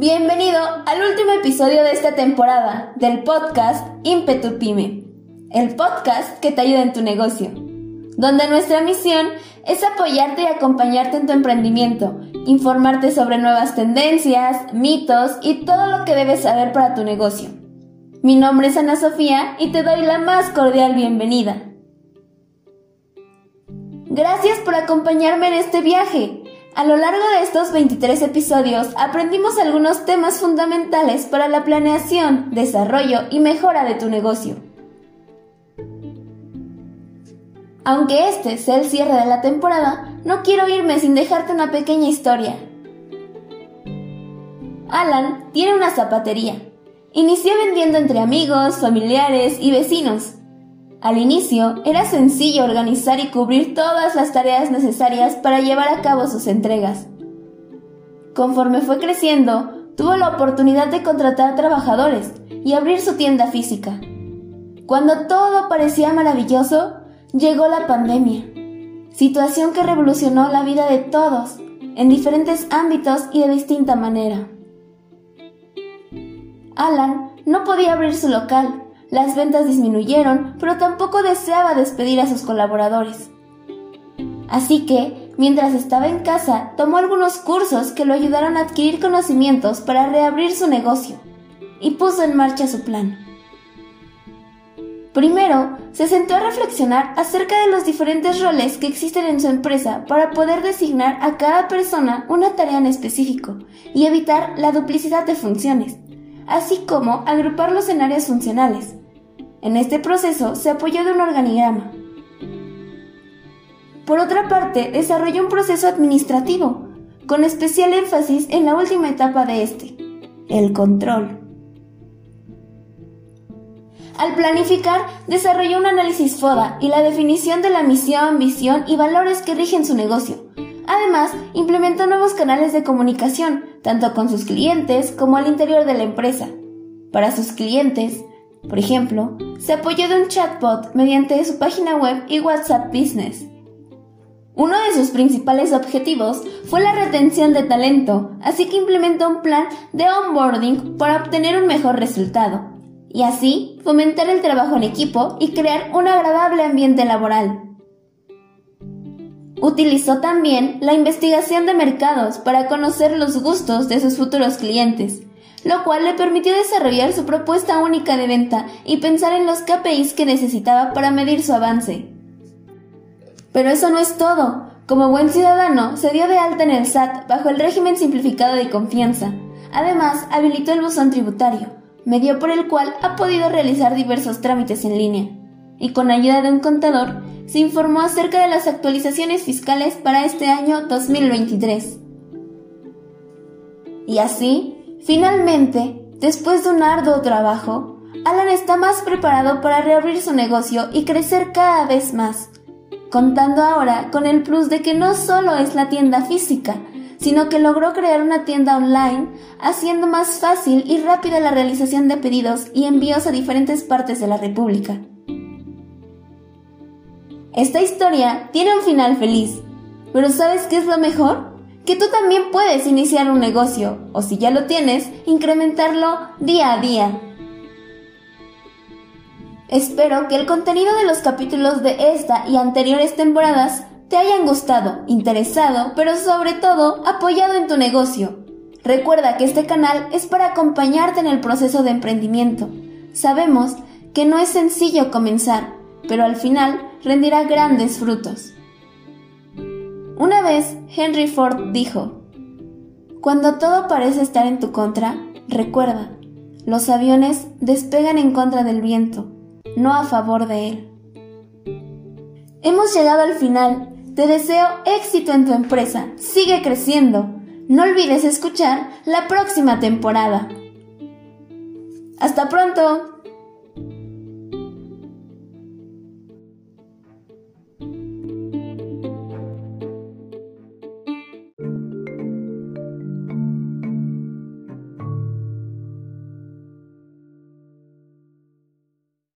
Bienvenido al último episodio de esta temporada del podcast Impetu Pyme, el podcast que te ayuda en tu negocio, donde nuestra misión es apoyarte y acompañarte en tu emprendimiento, informarte sobre nuevas tendencias, mitos y todo lo que debes saber para tu negocio. Mi nombre es Ana Sofía y te doy la más cordial bienvenida. Gracias por acompañarme en este viaje. A lo largo de estos 23 episodios aprendimos algunos temas fundamentales para la planeación, desarrollo y mejora de tu negocio. Aunque este sea el cierre de la temporada, no quiero irme sin dejarte una pequeña historia. Alan tiene una zapatería. Inició vendiendo entre amigos, familiares y vecinos. Al inicio era sencillo organizar y cubrir todas las tareas necesarias para llevar a cabo sus entregas. Conforme fue creciendo, tuvo la oportunidad de contratar trabajadores y abrir su tienda física. Cuando todo parecía maravilloso, llegó la pandemia, situación que revolucionó la vida de todos, en diferentes ámbitos y de distinta manera. Alan no podía abrir su local, las ventas disminuyeron, pero tampoco deseaba despedir a sus colaboradores. Así que, mientras estaba en casa, tomó algunos cursos que lo ayudaron a adquirir conocimientos para reabrir su negocio y puso en marcha su plan. Primero, se sentó a reflexionar acerca de los diferentes roles que existen en su empresa para poder designar a cada persona una tarea en específico y evitar la duplicidad de funciones, así como agruparlos en áreas funcionales. En este proceso se apoyó de un organigrama. Por otra parte, desarrolló un proceso administrativo, con especial énfasis en la última etapa de este, el control. Al planificar, desarrolló un análisis FODA y la definición de la misión, visión y valores que rigen su negocio. Además, implementó nuevos canales de comunicación, tanto con sus clientes como al interior de la empresa. Para sus clientes, por ejemplo, se apoyó de un chatbot mediante su página web y WhatsApp Business. Uno de sus principales objetivos fue la retención de talento, así que implementó un plan de onboarding para obtener un mejor resultado, y así fomentar el trabajo en equipo y crear un agradable ambiente laboral. Utilizó también la investigación de mercados para conocer los gustos de sus futuros clientes, lo cual le permitió desarrollar su propuesta única de venta y pensar en los KPIs que necesitaba para medir su avance. Pero eso no es todo. Como buen ciudadano, se dio de alta en el SAT bajo el régimen simplificado de confianza. Además, habilitó el buzón tributario, medio por el cual ha podido realizar diversos trámites en línea. Y con ayuda de un contador, se informó acerca de las actualizaciones fiscales para este año 2023. Y así, Finalmente, después de un arduo trabajo, Alan está más preparado para reabrir su negocio y crecer cada vez más, contando ahora con el plus de que no solo es la tienda física, sino que logró crear una tienda online, haciendo más fácil y rápida la realización de pedidos y envíos a diferentes partes de la República. Esta historia tiene un final feliz, pero ¿sabes qué es lo mejor? Que tú también puedes iniciar un negocio o si ya lo tienes, incrementarlo día a día. Espero que el contenido de los capítulos de esta y anteriores temporadas te hayan gustado, interesado, pero sobre todo apoyado en tu negocio. Recuerda que este canal es para acompañarte en el proceso de emprendimiento. Sabemos que no es sencillo comenzar, pero al final rendirá grandes frutos. Una vez Henry Ford dijo, Cuando todo parece estar en tu contra, recuerda, los aviones despegan en contra del viento, no a favor de él. Hemos llegado al final. Te deseo éxito en tu empresa. Sigue creciendo. No olvides escuchar la próxima temporada. Hasta pronto.